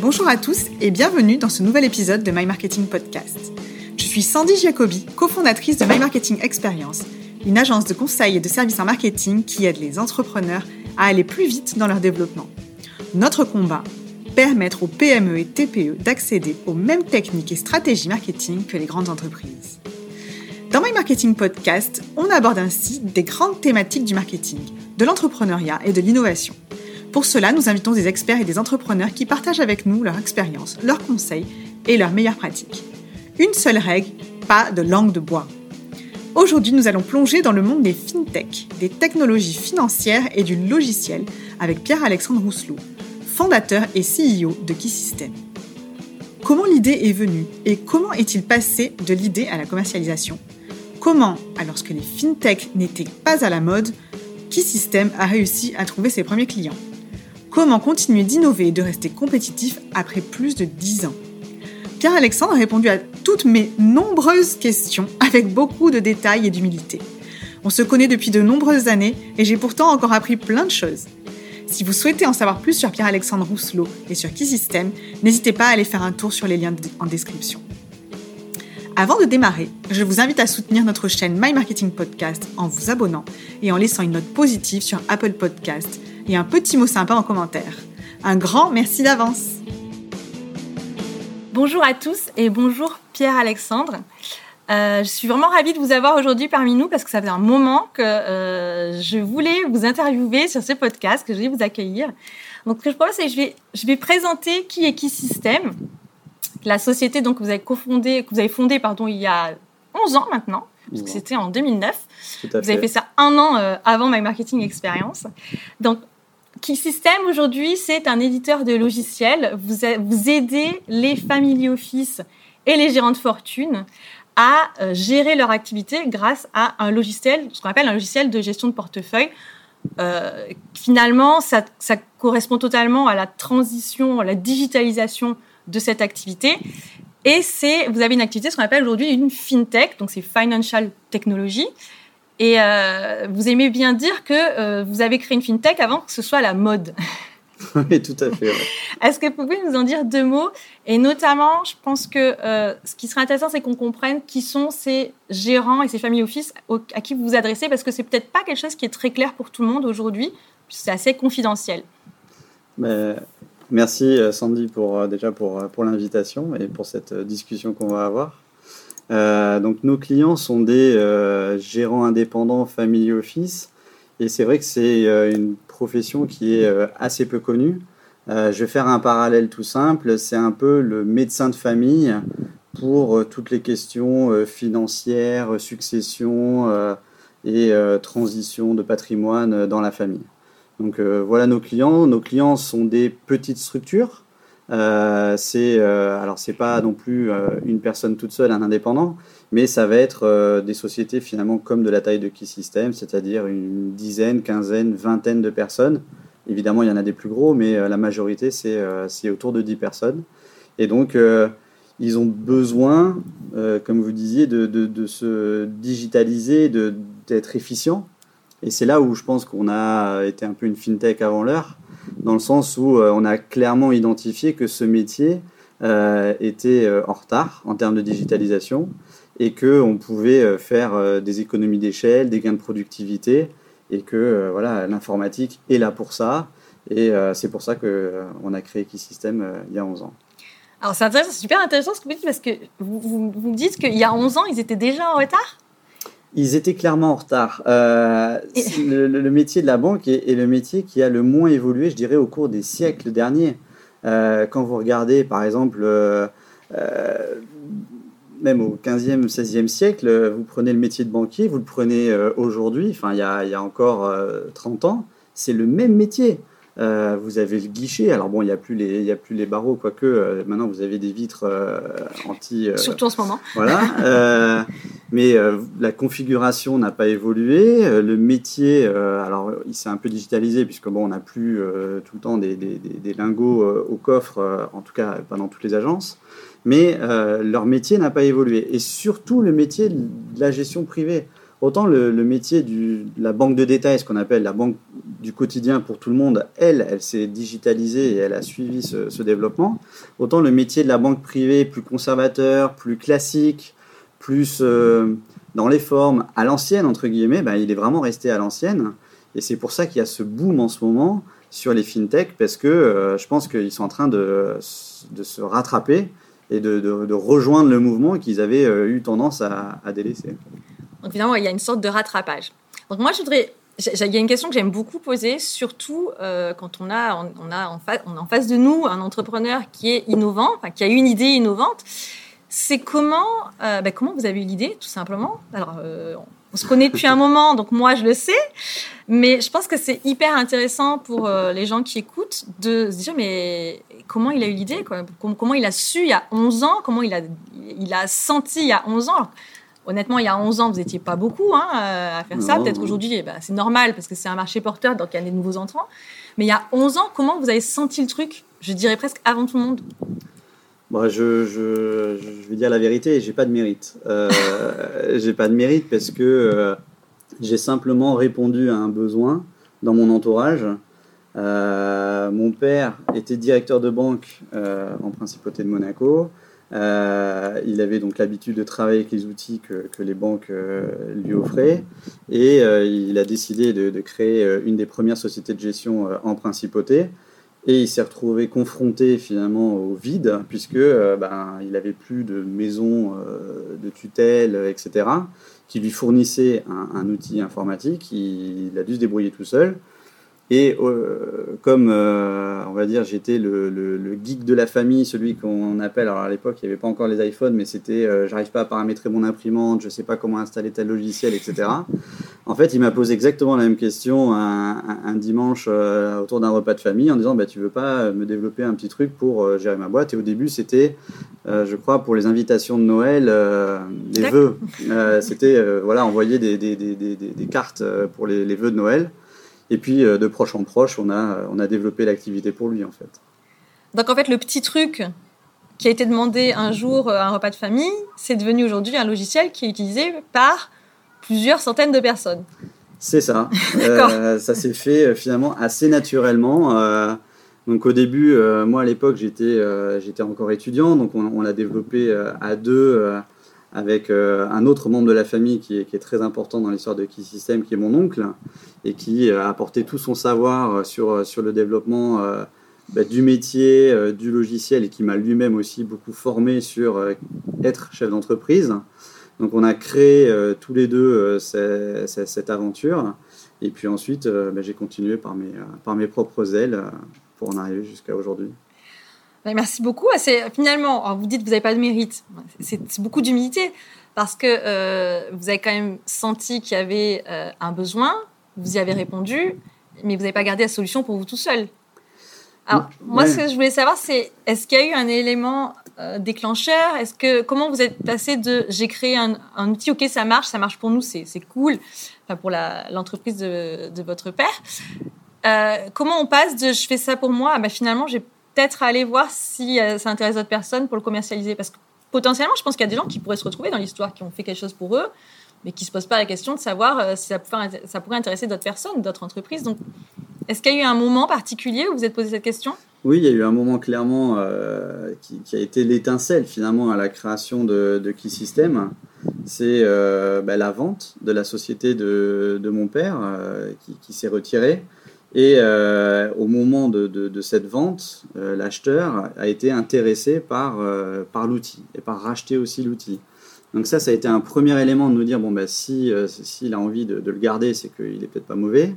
Bonjour à tous et bienvenue dans ce nouvel épisode de My Marketing Podcast. Je suis Sandy Jacobi, cofondatrice de My Marketing Experience, une agence de conseil et de services en marketing qui aide les entrepreneurs à aller plus vite dans leur développement. Notre combat permettre aux PME et TPE d'accéder aux mêmes techniques et stratégies marketing que les grandes entreprises. Dans My Marketing Podcast, on aborde ainsi des grandes thématiques du marketing, de l'entrepreneuriat et de l'innovation. Pour cela, nous invitons des experts et des entrepreneurs qui partagent avec nous leur expérience, leurs conseils et leurs meilleures pratiques. Une seule règle, pas de langue de bois. Aujourd'hui, nous allons plonger dans le monde des fintech, des technologies financières et du logiciel avec Pierre-Alexandre Rousselot, fondateur et CEO de KeySystem. Comment l'idée est venue et comment est-il passé de l'idée à la commercialisation? Comment, alors que les fintech n'étaient pas à la mode, KeySystem a réussi à trouver ses premiers clients? Comment continuer d'innover et de rester compétitif après plus de 10 ans Pierre-Alexandre a répondu à toutes mes nombreuses questions avec beaucoup de détails et d'humilité. On se connaît depuis de nombreuses années et j'ai pourtant encore appris plein de choses. Si vous souhaitez en savoir plus sur Pierre-Alexandre Rousselot et sur Keysystem, n'hésitez pas à aller faire un tour sur les liens en description. Avant de démarrer, je vous invite à soutenir notre chaîne My Marketing Podcast en vous abonnant et en laissant une note positive sur Apple Podcast et un petit mot sympa en commentaire. Un grand merci d'avance. Bonjour à tous et bonjour Pierre-Alexandre. Euh, je suis vraiment ravie de vous avoir aujourd'hui parmi nous parce que ça fait un moment que euh, je voulais vous interviewer sur ce podcast, que je voulais vous accueillir. Donc, ce que je propose, c'est que je vais, je vais présenter qui est qui System, la société donc que vous avez cofondée, que vous avez fondée pardon il y a 11 ans maintenant, parce que c'était en 2009. vous avez fait ça un an euh, avant My Marketing Experience. Donc, Keysystem aujourd'hui, c'est un éditeur de logiciels. Vous, vous aidez les family office et les gérants de fortune à euh, gérer leur activité grâce à un logiciel, ce qu'on appelle un logiciel de gestion de portefeuille. Euh, finalement, ça, ça, correspond totalement à la transition, à la digitalisation de cette activité. Et c'est, vous avez une activité, ce qu'on appelle aujourd'hui une fintech, donc c'est financial technology. Et euh, vous aimez bien dire que euh, vous avez créé une fintech avant que ce soit la mode. Oui, tout à fait. Est-ce que vous pouvez nous en dire deux mots? Et notamment, je pense que euh, ce qui serait intéressant, c'est qu'on comprenne qui sont ces gérants et ces familles office à qui vous vous adressez, parce que c'est peut-être pas quelque chose qui est très clair pour tout le monde aujourd'hui, c'est assez confidentiel. Mais, merci Sandy pour déjà pour, pour l'invitation et pour cette discussion qu'on va avoir. Euh, donc nos clients sont des euh, gérants indépendants family office et c'est vrai que c'est euh, une profession qui est assez peu connue. je vais faire un parallèle tout simple, c'est un peu le médecin de famille pour toutes les questions financières, succession et transition de patrimoine dans la famille. Donc voilà nos clients. Nos clients sont des petites structures euh, c'est euh, alors c'est pas non plus euh, une personne toute seule, un indépendant, mais ça va être euh, des sociétés finalement comme de la taille de Key System, c'est-à-dire une dizaine, quinzaine, vingtaine de personnes. Évidemment, il y en a des plus gros, mais la majorité c'est autour de 10 personnes. Et donc ils ont besoin, comme vous disiez, de se digitaliser, d'être efficient. Et c'est là où je pense qu'on a été un peu une fintech avant l'heure dans le sens où euh, on a clairement identifié que ce métier euh, était euh, en retard en termes de digitalisation et qu'on pouvait faire des économies d'échelle, des gains de productivité et que voilà l'informatique est là pour ça et c'est pour ça qu'on a créé Keysystem il y a 11 ans. Alors c'est super intéressant ce que vous dites parce que vous, vous, vous dites qu'il y a 11 ans ils étaient déjà en retard? Ils étaient clairement en retard. Euh, le, métier de la banque est, le métier qui a le moins évolué, je dirais, au cours des siècles derniers. Euh, quand vous regardez, par exemple, euh, même au 15e, 16e siècle, vous prenez le métier de banquier, vous le prenez aujourd'hui, enfin il y a, il y a encore 30 ans, c'est le même métier. Euh, vous avez le guichet. Alors bon, il n'y a plus les, il a plus les barreaux, quoique euh, maintenant vous avez des vitres euh, anti. Surtout en ce moment. Voilà. mais la configuration n'a pas évolué. Le métier, alors il s'est un peu digitalisé puisque bon, on n'a plus tout le temps des, des, des, lingots au coffre, en tout cas pas dans toutes les agences. Mais leur métier n'a pas évolué. Et surtout le métier de la gestion privée. Autant le, métier de la banque de détail, ce qu'on appelle la banque du quotidien pour tout le monde, elle, elle s'est digitalisée et elle a suivi ce, développement. autant le métier de la banque privée plus conservateur, plus classique, plus dans les formes à l'ancienne, entre guillemets, ben, il est vraiment resté à l'ancienne. Et c'est pour ça qu'il y a ce boom en ce moment sur les fintech, parce que je pense qu'ils sont en train de, de se rattraper et de, de, rejoindre le mouvement qu'ils avaient eu tendance à délaisser. Donc finalement, il y a une sorte de rattrapage. Donc moi, je voudrais il y a une question que j'aime beaucoup poser, surtout euh, quand on a, on a en face de nous un entrepreneur qui est innovant, qui a une idée innovante. C'est comment, euh, ben, comment vous avez eu l'idée, tout simplement? Alors, euh, on se connaît depuis un moment, donc moi je le sais, mais je pense que c'est hyper intéressant pour les gens qui écoutent de se dire mais comment il a eu l'idée, comment il a su il y a 11 ans, comment il a, il a senti il y a 11 ans? Honnêtement, il y a 11 ans, vous n'étiez pas beaucoup hein, à faire ça. Peut-être aujourd'hui, eh ben, c'est normal parce que c'est un marché porteur, donc il y a des nouveaux entrants. Mais il y a 11 ans, comment vous avez senti le truc? Je dirais presque avant tout le monde. Bon, je, je, je, vais dire la vérité, j'ai pas de mérite. Euh, j'ai pas de mérite parce que euh, j'ai simplement répondu à un besoin dans mon entourage. Euh, mon père était directeur de banque euh, en principauté de Monaco. Euh, il avait donc l'habitude de travailler avec les outils que, les banques euh, lui offraient et euh, il a décidé de, créer une des premières sociétés de gestion en principauté. Et il s'est retrouvé confronté finalement au vide puisque ben, il n'avait plus de maison de tutelle, etc., qui lui fournissait un, outil informatique. Il, a dû se débrouiller tout seul. Et euh, comme, euh, on va dire, j'étais le, le, le, geek de la famille, celui qu'on appelle, alors à l'époque, il n'y avait pas encore les iPhones, mais c'était euh, j'arrive pas à paramétrer mon imprimante, je sais pas comment installer tel logiciel, etc. En fait, il m'a posé exactement la même question un, un, dimanche autour d'un repas de famille en disant bah, Tu veux pas me développer un petit truc pour gérer ma boîte? Et au début, c'était, je crois, pour les invitations de Noël, des vœux. c'était voilà, envoyer des, des, des, des, cartes pour les, les vœux de Noël. Et puis, euh, de proche en proche, on a, on a développé l'activité pour lui, en fait. Donc, en fait, le petit truc qui a été demandé un jour à un repas de famille, c'est devenu aujourd'hui un logiciel qui est utilisé par plusieurs centaines de personnes. C'est ça. euh, ça s'est fait euh, finalement assez naturellement. Euh, donc au début, euh, moi à l'époque, j'étais euh, j'étais encore étudiant, donc on, on l'a développé à deux avec euh, un autre membre de la famille qui est, très important dans l'histoire de Key System, qui est mon oncle, et qui euh, a apporté tout son savoir euh, sur, le développement bah, du métier, du logiciel, et qui m'a lui-même aussi beaucoup formé sur être chef d'entreprise. Donc on a créé tous les deux cette aventure, et puis ensuite bah, j'ai continué par mes propres ailes pour en arriver jusqu'à aujourd'hui. Merci beaucoup. C'est finalement, vous dites que vous n'avez pas de mérite. C'est beaucoup d'humilité parce que euh, vous avez quand même senti qu'il y avait euh, un besoin, vous y avez répondu, mais vous n'avez pas gardé la solution pour vous tout seul. Alors, moi, ce que je voulais savoir, c'est est-ce qu'il y a eu un élément euh, déclencheur? Est-ce que comment vous êtes passé de j'ai créé un, un, outil, ok, ça marche, ça marche pour nous, c'est cool, enfin pour l'entreprise de, de, votre père. Comment on passe de je fais ça pour moi, bah, finalement, j'ai peut-être aller voir si euh, ça intéresse d'autres personnes pour le commercialiser. Parce que potentiellement, je pense qu'il y a des gens qui pourraient se retrouver dans l'histoire, qui ont fait quelque chose pour eux, mais qui ne se posent pas la question de savoir euh, si ça, pourrait, ça pourrait intéresser d'autres personnes, d'autres entreprises. Donc, est-ce qu'il y a eu un moment particulier où vous vous êtes posé cette question? Oui, il y a eu un moment clairement euh, qui, a été l'étincelle finalement à la création de, de Key System. C'est bah, la vente de la société de, de mon père qui, s'est retiré. Et euh, au moment de, cette vente, euh, l'acheteur a été intéressé par, euh, par l'outil et par racheter aussi l'outil. Donc ça, ça a été un premier élément de nous dire, bon, bah, si s'il a envie de, le garder, c'est qu'il n'est peut-être pas mauvais.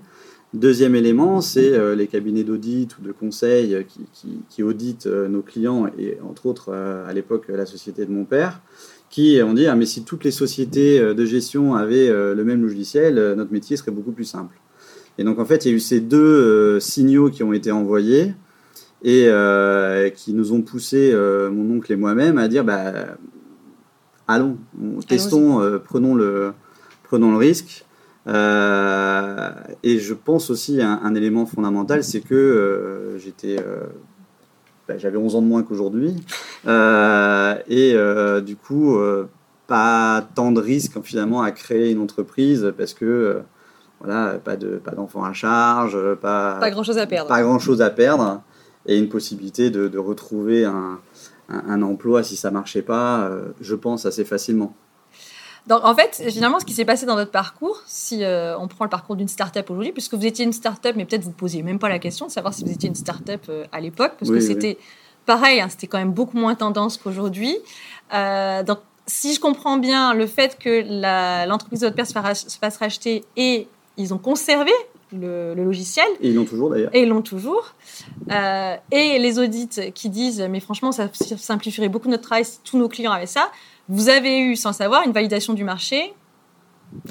Deuxième élément, c'est les cabinets d'audit ou de conseil qui, qui, qui auditent nos clients et entre autres à l'époque la société de mon père, qui ont dit, ah, mais si toutes les sociétés de gestion avaient le même logiciel, notre métier serait beaucoup plus simple. Et donc en fait, il y a eu ces deux euh, signaux qui ont été envoyés et euh, qui nous ont poussé, euh, mon oncle et moi-même, à dire bah, allons, testons, prenons, le, prenons le risque. Et je pense aussi à un, un élément fondamental, c'est que j'étais, bah, j'avais 11 ans de moins qu'aujourd'hui, et du coup, pas tant de risques finalement à créer une entreprise parce que voilà, pas de pas d'enfants à charge, pas pas grand chose à perdre. Pas grand chose à perdre. et une possibilité de, retrouver un, un, emploi si ça marchait pas, je pense, assez facilement. Donc, en fait, finalement, ce qui s'est passé dans votre parcours, si on prend le parcours d'une start-up aujourd'hui, puisque vous étiez une start-up, mais peut-être vous ne posiez même pas la question de savoir si vous étiez une start-up à l'époque, parce que c'était pareil, hein, c'était quand même beaucoup moins tendance qu'aujourd'hui. donc, si je comprends bien, le fait que l'entreprise de votre père se, fasse racheter et ils ont conservé le, logiciel. Et ils l'ont toujours d'ailleurs. Et ils l'ont toujours. Euh, et les audits qui disent, mais franchement, ça simplifierait beaucoup notre travail si tous nos clients avaient ça. Vous avez eu, sans savoir, une validation du marché,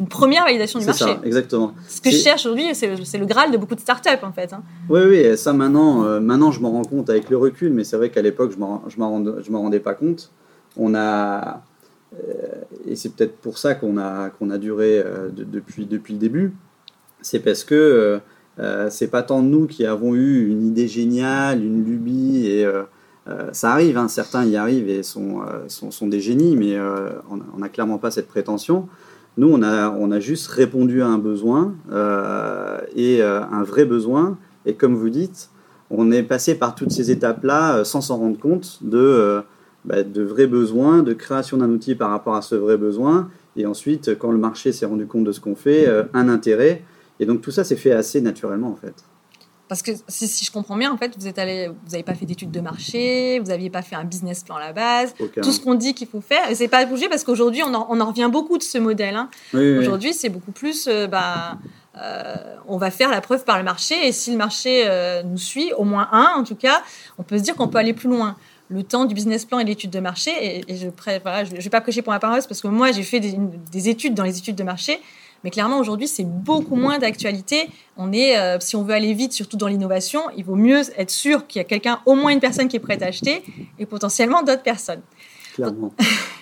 une première validation du marché. C'est ça, exactement. Ce que je cherche aujourd'hui, c'est le Graal de beaucoup de startups, en fait. Hein. Oui, oui, ça maintenant, euh, maintenant je m'en rends compte avec le recul, mais c'est vrai qu'à l'époque, je ne m'en rendais pas compte. On a, euh, et c'est peut-être pour ça qu'on a, qu'on a duré euh, depuis, depuis le début. C'est parce que euh, c'est pas tant nous qui avons eu une idée géniale, une lubie, et ça arrive, hein, certains y arrivent et sont, sont, des génies, mais on n'a clairement pas cette prétention. Nous, on a, on a juste répondu à un besoin, et un vrai besoin, et comme vous dites, on est passé par toutes ces étapes-là sans s'en rendre compte de bah, de vrais besoins, de création d'un outil par rapport à ce vrai besoin, et ensuite, quand le marché s'est rendu compte de ce qu'on fait, euh, un intérêt. Et donc tout ça s'est fait assez naturellement en fait. Parce que si, je comprends bien, en fait, vous êtes allé, vous n'avez pas fait d'études de marché, vous n'aviez pas fait un business plan à la base. Tout ce qu'on dit qu'il faut faire, et c'est pas bougé parce qu'aujourd'hui, on, en, revient beaucoup de ce modèle. Hein. aujourd'hui, c'est beaucoup plus, euh, bah, euh, on va faire la preuve par le marché, et si le marché nous suit, au moins un en tout cas, on peut se dire qu'on peut aller plus loin le temps du business plan et l'étude de marché. Et, je ne vais pas prêcher pour ma paroisse parce que moi, j'ai fait des, études dans les études de marché. Mais clairement, aujourd'hui, c'est beaucoup moins d'actualité. On est, euh, si on veut aller vite, surtout dans l'innovation, il vaut mieux être sûr qu'il y a quelqu'un, au moins une personne qui est prête à acheter et potentiellement d'autres personnes. Clairement.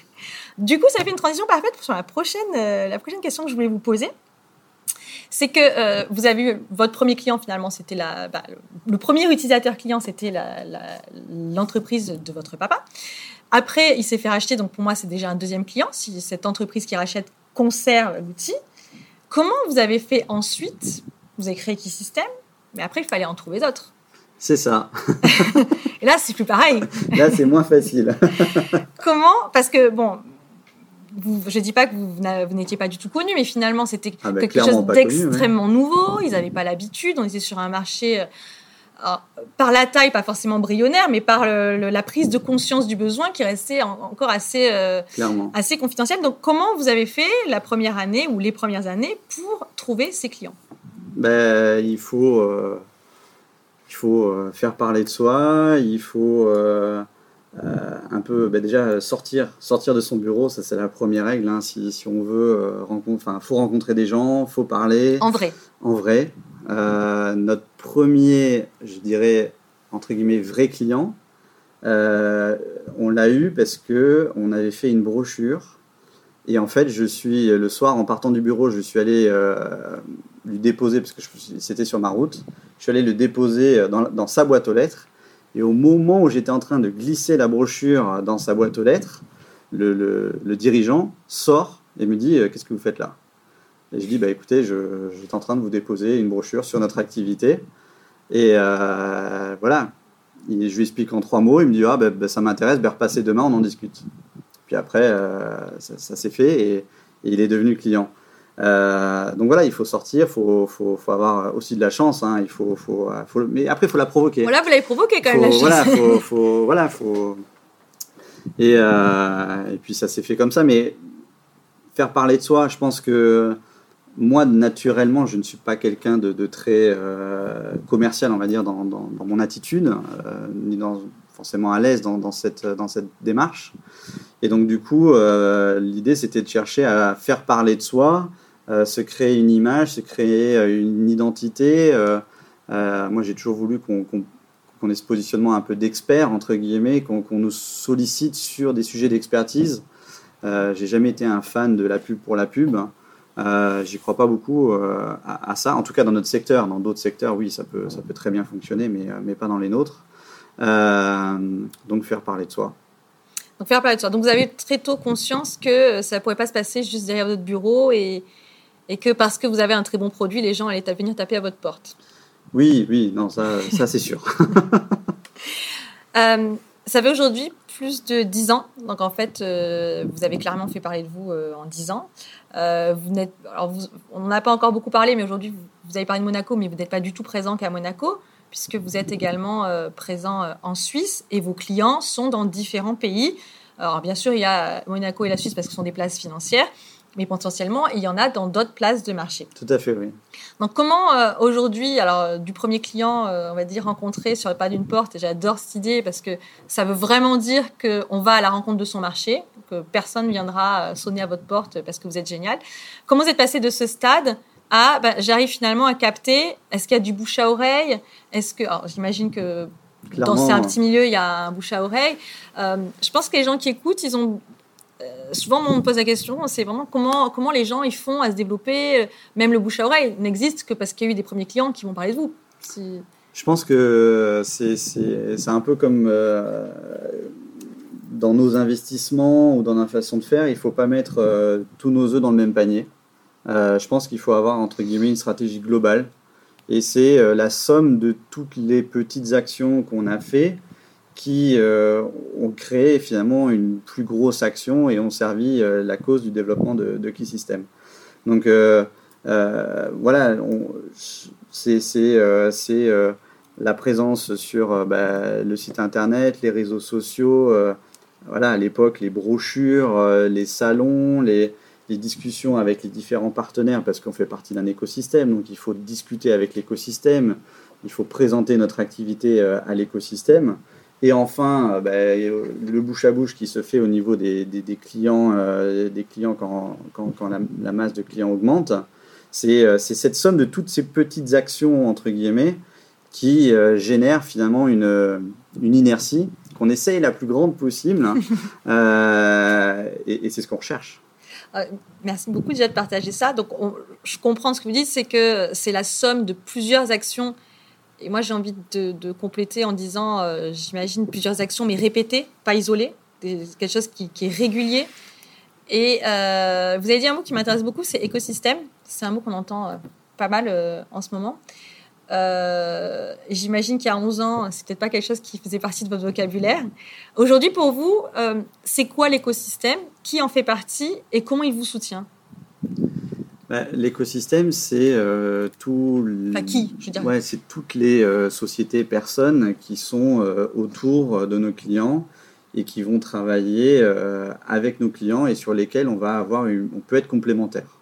du coup, ça fait une transition parfaite sur la prochaine, euh, la prochaine question que je voulais vous poser c'est que euh, vous avez eu votre premier client finalement, c'était la, bah, le premier utilisateur client, c'était l'entreprise de votre papa. Après, il s'est fait racheter, donc pour moi, c'est déjà un deuxième client. Si cette entreprise qui rachète conserve l'outil, comment vous avez fait ensuite Vous avez créé Keysystem, mais après, il fallait en trouver d'autres. C'est ça. Et là, c'est plus pareil. là, c'est moins facile. comment Parce que, bon, je ne dis pas que vous, n'étiez pas du tout connu, mais finalement, c'était ah bah, quelque chose d'extrêmement nouveau. Ils n'avaient pas l'habitude. On était sur un marché, euh, par la taille, pas forcément embryonnaire, mais par la prise de conscience du besoin qui restait encore assez, euh, assez confidentielle. Donc, comment vous avez fait la première année ou les premières années pour trouver ces clients? Ben, Il faut, euh, il faut faire parler de soi, il faut euh, un peu bah, déjà sortir, sortir de son bureau, ça c'est la première règle. Hein. si, si, on veut euh, rencontrer, enfin, faut rencontrer des gens, faut parler. En vrai. En vrai. Euh, notre premier, je dirais entre guillemets vrai client, on l'a eu parce que on avait fait une brochure et en fait je suis le soir en partant du bureau, je suis allé lui déposer parce que c'était sur ma route. Je suis allé le déposer dans, sa boîte aux lettres et au moment où j'étais en train de glisser la brochure dans sa boîte aux lettres, le, dirigeant sort et me dit euh, Qu'est-ce que vous faites là? Et je dis bah, Écoutez, j'étais en train de vous déposer une brochure sur notre activité. Et euh, voilà, je lui explique en trois mots. Il me dit Ah, ben, ça m'intéresse, ben, repassez demain, on en discute. Puis après, euh, ça, s'est fait et, il est devenu client. Euh, donc voilà, il faut sortir, il faut, faut, faut, avoir aussi de la chance. Hein, il faut, faut, faut, mais après, il faut la provoquer. Voilà, vous l'avez provoqué quand même, la chance. Voilà, faut, faut, voilà, faut... Et, euh, et puis ça s'est fait comme ça. Mais faire parler de soi, je pense que moi, naturellement, je ne suis pas quelqu'un de, très euh, commercial, on va dire, dans, mon attitude, euh, ni forcément à l'aise dans, cette, démarche. Et donc, du coup, euh, l'idée, c'était de chercher à faire parler de soi, se créer une image, se créer une identité. Moi, j'ai toujours voulu qu'on ait ce positionnement un peu d'expert, entre guillemets, qu'on nous sollicite sur des sujets d'expertise. j'ai jamais été un fan de la pub pour la pub. Euh, J'y crois pas beaucoup à, ça. En tout cas, dans notre secteur. Dans d'autres secteurs, oui, ça peut, ça peut très bien fonctionner, mais, mais pas dans les nôtres. donc, faire parler de soi. Donc, faire parler de soi. Donc, vous avez très tôt conscience que ça ne pourrait pas se passer juste derrière votre bureau et, et que parce que vous avez un très bon produit, les gens allaient venir taper à votre porte. Oui, oui, non, ça, ça c'est sûr. ça fait aujourd'hui plus de 10 ans. Donc en fait, vous avez clairement fait parler de vous en 10 ans. Vous n'êtes, alors on n'en a pas encore beaucoup parlé, mais aujourd'hui, vous, vous, avez parlé de Monaco, mais vous n'êtes pas du tout présent qu'à Monaco puisque vous êtes également euh, présent euh, en Suisse et vos clients sont dans différents pays. Alors bien sûr, il y a Monaco et la Suisse parce que ce sont des places financières, mais potentiellement, il y en a dans d'autres places de marché. Tout à fait, oui. Donc comment euh, aujourd'hui, alors du premier client, on va dire rencontré sur le pas d'une porte, et j'adore cette idée parce que ça veut vraiment dire qu'on va à la rencontre de son marché, que personne viendra sonner à votre porte parce que vous êtes génial. Comment vous êtes passé de ce stade ah, j'arrive finalement à capter, est-ce qu'il y a du bouche à oreille? Est-ce que, j'imagine que dans un petit milieu, il y a un bouche à oreille. Euh, je pense que les gens qui écoutent, ils ont euh, souvent on me pose la question, c'est vraiment comment comment les gens ils font à se développer. Même le bouche à oreille n'existe que parce qu'il y a eu des premiers clients qui vont parler de vous. Je pense que c'est un peu comme euh, dans nos investissements ou dans notre façon de faire, il ne faut pas mettre tous nos œufs dans le même panier. Euh, je pense qu'il faut avoir entre guillemets une stratégie globale. Et c'est euh, la somme de toutes les petites actions qu'on a fait qui euh, ont créé finalement une plus grosse action et ont servi la cause du développement de, de Key System. Donc voilà, c'est la présence sur bah, le site internet, les réseaux sociaux, voilà, à l'époque les brochures, les salons, les, discussions avec les différents partenaires parce qu'on fait partie d'un écosystème, donc il faut discuter avec l'écosystème, il faut présenter notre activité euh, à l'écosystème. Et enfin, euh, bah, le bouche à bouche qui se fait au niveau des, clients, euh, des clients quand, la, masse de clients augmente, c'est cette somme de toutes ces petites actions, entre guillemets, qui génèrent finalement une inertie qu'on essaye la plus grande possible. et c'est ce qu'on recherche. Euh, merci beaucoup déjà de partager ça. Donc, je comprends ce que vous dites, c'est que c'est la somme de plusieurs actions. Et moi, j'ai envie de, compléter en disant, euh, j'imagine plusieurs actions, mais répétées, pas isolées, quelque chose qui, est régulier. Et euh, vous avez dit un mot qui m'intéresse beaucoup, c'est écosystème. C'est un mot qu'on entend pas mal en ce moment. Euh, j'imagine qu'il y a 11 ans, c'est peut-être pas quelque chose qui faisait partie de votre vocabulaire. Aujourd'hui, pour vous, euh, c'est quoi l'écosystème? Qui en fait partie? Et comment il vous soutient? Bah, L'écosystème, c'est euh, tout. Enfin, qui je Ouais, c'est toutes les sociétés, personnes qui sont autour de nos clients et qui vont travailler avec nos clients et sur lesquels on va avoir, on peut être complémentaire.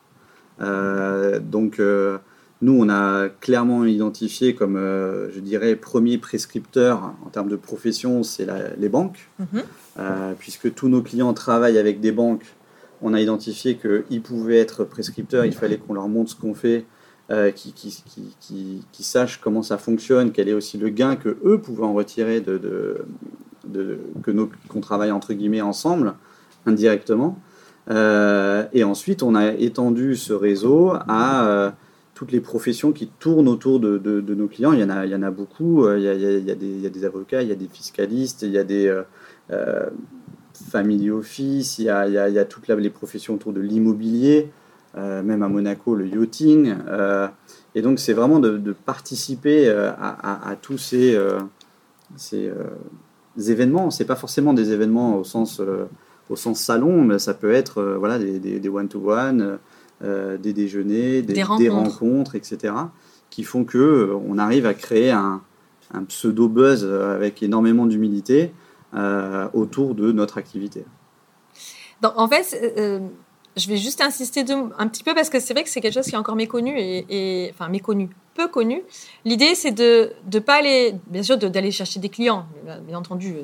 donc nous, on a clairement identifié comme, euh, je dirais, premier prescripteur en termes de profession, c'est les banques. Mhm. Euh, puisque tous nos clients travaillent avec des banques, on a identifié qu'ils pouvaient être prescripteurs, il fallait qu'on leur montre ce qu'on fait, euh, qu'ils qui, sachent comment ça fonctionne, quel est aussi le gain que eux pouvaient en retirer de, de, que nos qu'on travaille entre guillemets ensemble indirectement. et ensuite, on a étendu ce réseau à toutes les professions qui tournent autour de, nos clients. Il y en a, il y en a beaucoup. Il y a, il, y a des, avocats, il y a des fiscalistes, il y a des euh, euh family office, il y a, toutes les professions autour de l'immobilier, euh, même à Monaco, le yachting. Euh, et donc, c'est vraiment de, participer à, tous ces, ces événements. Ce pas forcément des événements au sens, au sens salon, mais ça peut être voilà, des one-to-one. Euh, des déjeuners, des, rencontres. etc., qui font que euh, on arrive à créer un, pseudo buzz avec énormément d'humilité euh, autour de notre activité. en fait, je vais juste insister un petit peu parce que c'est vrai que c'est quelque chose qui est encore méconnu et, enfin méconnu, peu connu. L'idée, c'est de ne pas aller, bien sûr, d'aller chercher des clients. Bien entendu,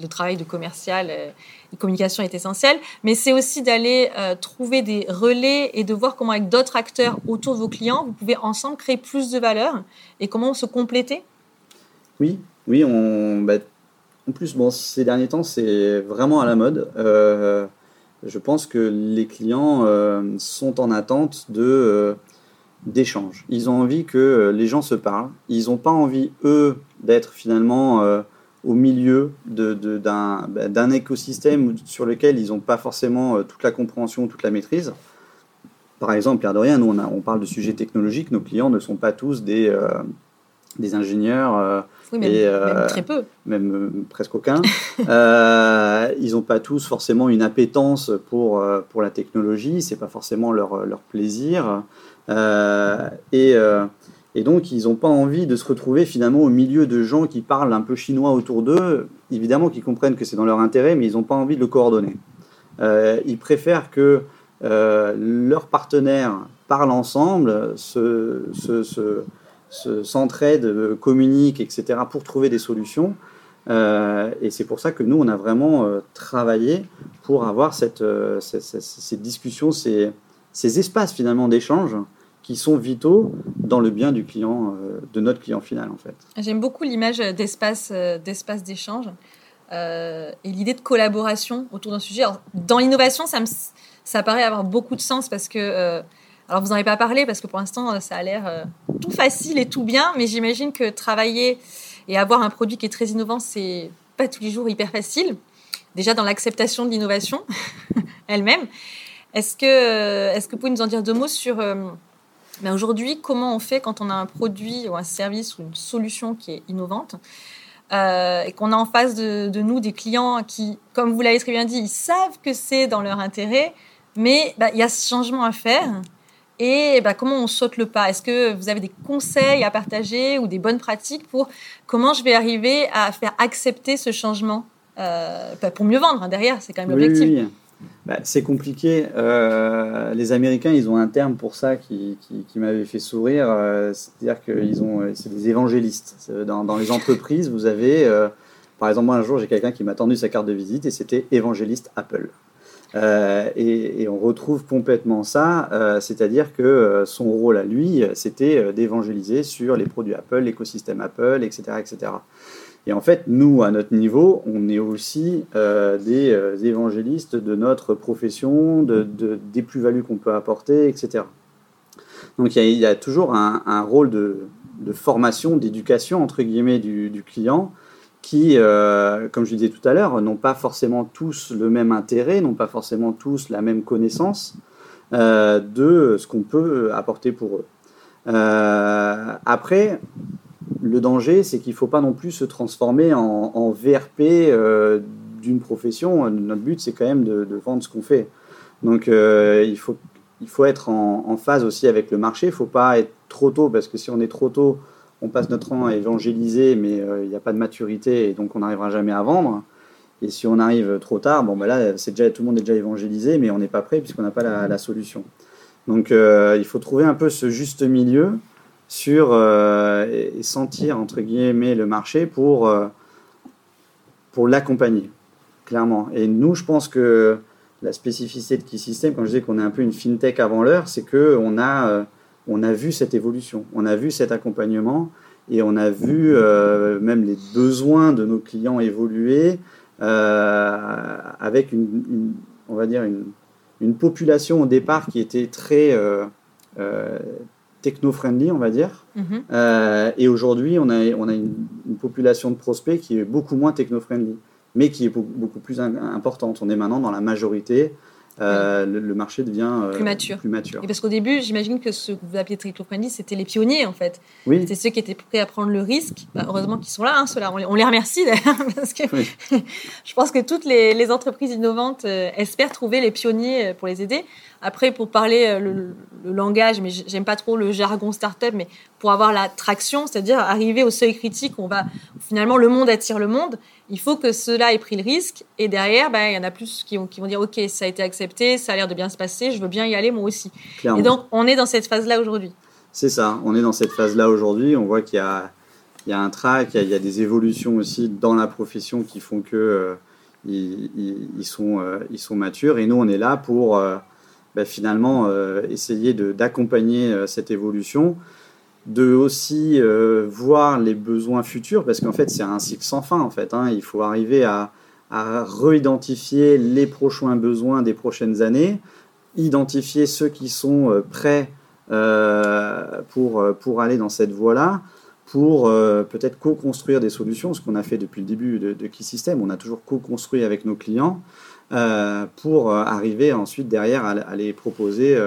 le travail de commercial et de communication est essentiel, mais c'est aussi d'aller euh, trouver des relais et de voir comment, avec d'autres acteurs autour de vos clients, vous pouvez ensemble créer plus de valeur et comment se compléter. Oui, oui, on, bah, en plus, bon, ces derniers temps, c'est vraiment à la mode. Euh, je pense que les clients euh, sont en attente de euh, d'échanges. Ils ont envie que euh, les gens se parlent. Ils n'ont pas envie, eux, d'être finalement au milieu d'un de, d'un écosystème sur lequel ils n'ont pas forcément toute la compréhension, toute la maîtrise. Par exemple, Pierre de rien, nous on, parle de sujets technologiques, nos clients ne sont pas tous des, des ingénieurs. Oui, même, et, même très peu. Même presque aucun. ils n'ont pas tous forcément une appétence pour, pour la technologie, c'est pas forcément leur, leur plaisir. et et donc, ils n'ont pas envie de se retrouver finalement au milieu de gens qui parlent un peu chinois autour d'eux. Évidemment qu'ils comprennent que c'est dans leur intérêt, mais ils n'ont pas envie de le coordonner. Euh, ils préfèrent que euh, leurs partenaires parlent ensemble, se, communiquent, etc., pour trouver des solutions. Euh, et c'est pour ça que nous, on a vraiment travaillé pour avoir cette, cette, cette ces, ces espaces finalement d'échange qui sont vitaux dans le bien du client, euh, de notre client final en fait. J'aime beaucoup l'image d'espace, euh, d'espace d'échange euh, et l'idée de collaboration autour d'un sujet. dans l'innovation, ça, ça paraît avoir beaucoup de sens parce que, alors vous n'en avez pas parlé parce que pour l'instant ça a l'air tout facile et tout bien, mais j'imagine que travailler et avoir un produit qui est très innovant, c'est pas tous les jours hyper facile. Déjà dans l'acceptation de l'innovation elle-même. Est-ce que, est-ce que vous pouvez nous en dire deux mots sur mais aujourd'hui, comment on fait quand on a un produit ou un service ou une solution qui est innovante euh, et qu'on a en face de, nous des clients qui, comme vous l'avez très bien dit, ils savent que c'est dans leur intérêt, mais bah, il y a ce changement à faire. Et bah, comment on saute le pas? Est-ce que vous avez des conseils à partager ou des bonnes pratiques pour comment je vais arriver à faire accepter ce changement? Euh, bah, pour mieux vendre hein, derrière C'est quand même l'objectif. Oui, oui. Bah, c'est compliqué. Euh, les Américains, ils ont un terme pour ça qui, qui, m'avait fait sourire. Euh, c'est-à-dire qu'ils ont, c'est des évangélistes. Dans, dans, les entreprises, vous avez, par exemple, moi un jour, j'ai quelqu'un qui m'a tendu sa carte de visite et c'était évangéliste Apple. Et, et, on retrouve complètement ça, c'est-à-dire que son rôle à lui, c'était d'évangéliser sur les produits Apple, l'écosystème Apple, etc., etc. Et en fait, nous, à notre niveau, on est aussi euh, des euh, évangélistes de notre profession, de, des plus-values qu'on peut apporter, etc. Donc il y, a, toujours un, rôle de, formation, d'éducation, entre guillemets, du, client, qui, euh, comme je disais tout à l'heure, n'ont pas forcément tous le même intérêt, n'ont pas forcément tous la même connaissance de ce qu'on peut apporter pour eux. après, le danger, c'est qu'il ne faut pas non plus se transformer en, VRP euh, d'une profession. Notre but, c'est quand même de, vendre ce qu'on fait. Donc, euh, il, faut, il faut être en, phase aussi avec le marché. Il ne faut pas être trop tôt, parce que si on est trop tôt, on passe notre temps à évangéliser, mais euh, il n'y a pas de maturité, et donc on n'arrivera jamais à vendre. Et si on arrive trop tard, bon, ben là, c'est déjà, tout le monde est déjà évangélisé, mais on n'est pas prêt puisqu'on n'a pas la, solution. Donc, il faut trouver un peu ce juste milieu sur euh, et sentir entre guillemets le marché pour euh, pour l'accompagner clairement. Et nous, je pense que la spécificité de Key System, quand je disais qu'on est un peu une fintech avant l'heure, c'est que on a euh, on a vu cette évolution, on a vu cet accompagnement et on a vu même les besoins de nos clients évoluer avec une, on va dire une, une, population au départ qui était très techno-friendly, on va dire. Mhm. Euh, et aujourd'hui, on a, on a une, population de prospects qui est beaucoup moins techno-friendly, mais qui est beaucoup plus importante. On est maintenant dans la majorité euh, le, marché devient euh, plus, mature. plus mature. Et parce qu'au début, j'imagine que ce que vous appelez triclopreneur, c'était les pionniers en fait. Oui. C'était ceux qui étaient prêts à prendre le risque. Bah, heureusement qu'ils sont là, hein, ceux-là. On, les remercie d'ailleurs parce que je pense que toutes les, les entreprises innovantes euh, espèrent trouver les pionniers pour les aider. Après, pour parler le, le langage, mais j'aime pas trop le jargon startup, mais pour avoir la traction, c'est-à-dire arriver au seuil critique, on va finalement le monde attire le monde il faut que cela ait pris le risque. Et derrière, ben, il y en a plus qui vont, qui vont dire, OK, ça a été accepté, ça a l'air de bien se passer, je veux bien y aller moi aussi. Et donc, on est dans cette phase-là aujourd'hui. C'est ça, on est dans cette phase-là aujourd'hui. On voit qu'il y a, il y a un track, il y a, des évolutions aussi dans la profession qui font que euh, ils, sont, euh, ils sont matures. Et nous, on est là pour euh, ben, finalement essayer d'accompagner cette évolution de aussi euh, voir les besoins futurs, parce qu'en fait c'est un cycle sans fin en fait. Hein. Il faut arriver à, à réidentifier les prochains besoins des prochaines années, identifier ceux qui sont euh, prêts euh, pour, pour aller dans cette voie-là, pour peut-être co-construire des solutions, ce qu'on a fait depuis le début de, de Key on a toujours co-construit avec nos clients, pour arriver ensuite derrière à les proposer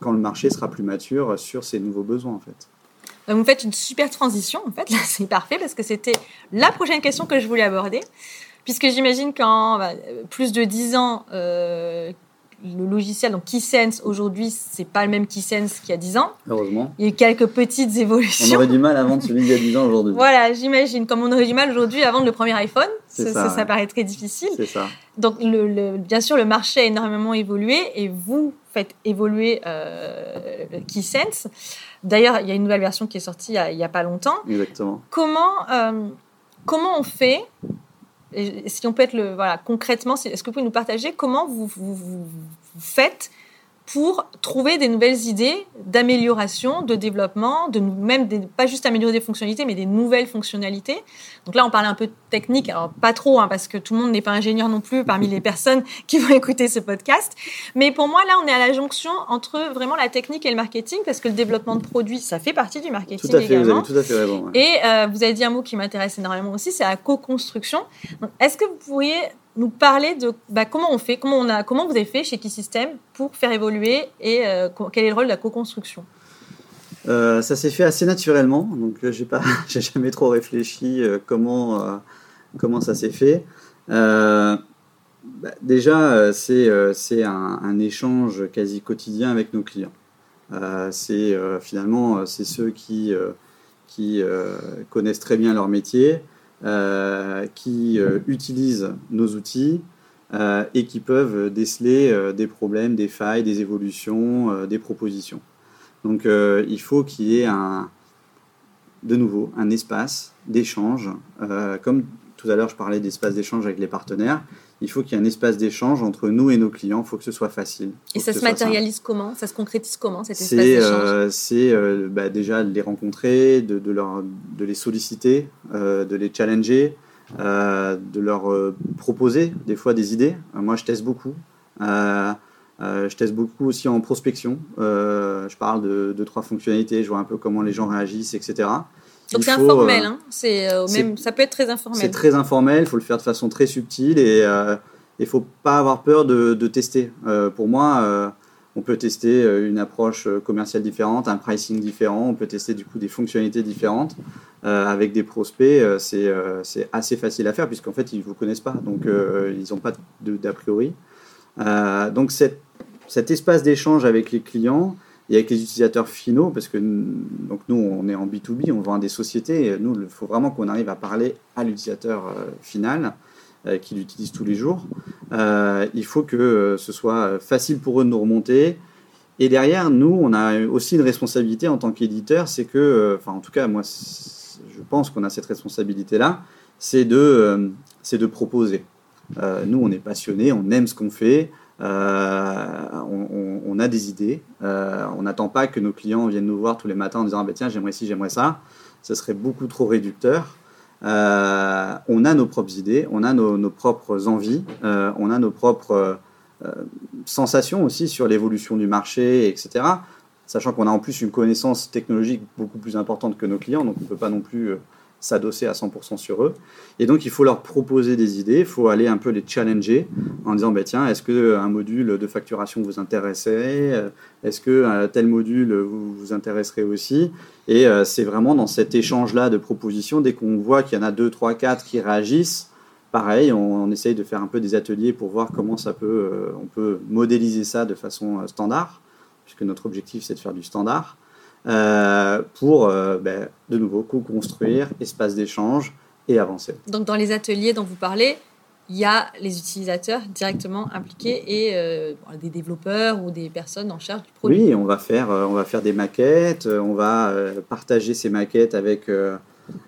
quand le marché sera plus mature sur ces nouveaux besoins en fait. Vous faites une super transition, en fait. Là, c'est parfait parce que c'était la prochaine question que je voulais aborder. Puisque j'imagine qu'en bah, plus de 10 ans, euh, le logiciel, donc KeySense, aujourd'hui, c'est pas le même KeySense qu'il y a 10 ans. Heureusement. Il y a eu quelques petites évolutions. On aurait du mal à vendre celui d'il y a 10 ans aujourd'hui. Voilà, j'imagine. Comme on aurait du mal aujourd'hui à vendre le premier iPhone. Ça, paraît très difficile. Ça. Donc, le, le- bien sûr, le marché a énormément évolué et vous faites évoluer euh, KeySense. D'ailleurs, il y a une nouvelle version qui est sortie il y a, pas longtemps. Exactement. Comment, euh, comment on fait et si on peut être le voilà concrètement, est-ce que vous pouvez nous partager comment vous- vous faites pour trouver des nouvelles idées d'amélioration, de développement, de même des- pas juste améliorer des fonctionnalités, mais des nouvelles fonctionnalités. Donc là, on parle un peu de technique, alors pas trop, hein, parce que tout le monde n'est pas ingénieur non plus parmi les personnes qui vont écouter ce podcast. Mais pour moi, là, on est à la jonction entre vraiment la technique et le marketing, parce que le développement de produits, ça fait partie du marketing Tout à fait, vous également. avez tout à fait raison. ouais. Et euh, vous avez dit un mot qui m'intéresse énormément aussi, c'est la co-construction. Est-ce que vous pourriez nous parler de bah, comment on fait, comment, on a, comment vous avez fait chez Keysystem pour faire évoluer et euh, quel est le rôle de la co-construction? Euh, ça s'est fait assez naturellement, donc euh, j'ai pas, j'ai jamais trop réfléchi comment comment ça s'est fait. Bah, déjà, c'est c'est un, un échange quasi quotidien avec nos clients. C'est finalement c'est ceux qui qui connaissent très bien leur métier, qui euh, utilisent nos outils euh, et qui peuvent déceler euh, des problèmes, des failles, des évolutions, euh, des propositions. Donc euh, il faut qu'il y ait un, de nouveau un espace d'échange. Euh, comme tout à l'heure je parlais d'espace d'échange avec les partenaires, il faut qu'il y ait un espace d'échange entre nous et nos clients. Il faut que ce soit facile. Et ça se simple. matérialise comment? Ça se concrétise comment cet espace C'est d'échange? euh, c'est, euh, bah, déjà de les rencontrer, de, de, leur, de les solliciter, euh, de les challenger, de leur proposer des fois des idées. Moi, je teste beaucoup. Je teste beaucoup aussi en prospection. Je parle de deux, trois fonctionnalités, je vois un peu comment les gens réagissent, etc. Donc c'est faut, informel, euh, hein euh, même, ça peut être très informel. c'est très informel, il faut le faire de façon très subtile et il ne faut pas avoir peur de, de tester. Euh, pour moi, euh, on peut tester euh, une approche euh, commerciale différente, un pricing différent, on peut tester du coup des fonctionnalités différentes euh, avec des prospects. euh, c'est euh, assez facile à faire puisqu'en fait ils ne vous connaissent pas, donc euh, ils n'ont pas d'a priori. Euh, donc cette- cet espace d'échange avec les clients et avec les utilisateurs finaux, parce que donc nous on est en B2B, on vend à des sociétés, nous il faut vraiment qu'on arrive à parler à l'utilisateur euh, final euh, qui l'utilise tous les jours. Euh, il faut que euh, ce soit facile pour eux de nous remonter. Et derrière, nous, on a aussi une responsabilité en tant qu'éditeur, c'est que, enfin en tout cas, moi, je pense qu'on a cette responsabilité-là, c'est de, de proposer. Nous, on est passionnés, on aime ce qu'on fait, euh, on, a des idées. Euh, on n'attend pas que nos clients viennent nous voir tous les matins en disant ah, ben, tiens, j'aimerais ci, j'aimerais ça. Ce serait beaucoup trop réducteur. Euh, on a nos propres idées, on a nos, nos propres envies, on a nos propres sensations aussi sur l'évolution du marché, etc. Sachant qu'on a en plus une connaissance technologique beaucoup plus importante que nos clients, donc on ne peut pas non plus s'adosser à 100% sur eux. Et donc il faut leur proposer des idées, il faut aller un peu les challenger en disant bah, tiens, est-ce qu'un module de facturation vous intéresserait Euh, Est-ce que euh, tel module vous, vous intéresserait aussi? Et euh, c'est vraiment dans cet échange-là de propositions, dès qu'on voit qu'il y en a deux, trois, quatre qui réagissent, pareil, on, essaye de faire un peu des ateliers pour voir comment ça peut, euh, on peut modéliser ça de façon euh, standard, puisque notre objectif c'est de faire du standard, euh, pour euh, ben, de nouveau co-construire, espace d'échange et avancer. Donc dans les ateliers dont vous parlez, il y a les utilisateurs directement impliqués et euh, des développeurs ou des personnes en charge du produit. Oui, on va faire, on va faire des maquettes, on va partager ces maquettes avec,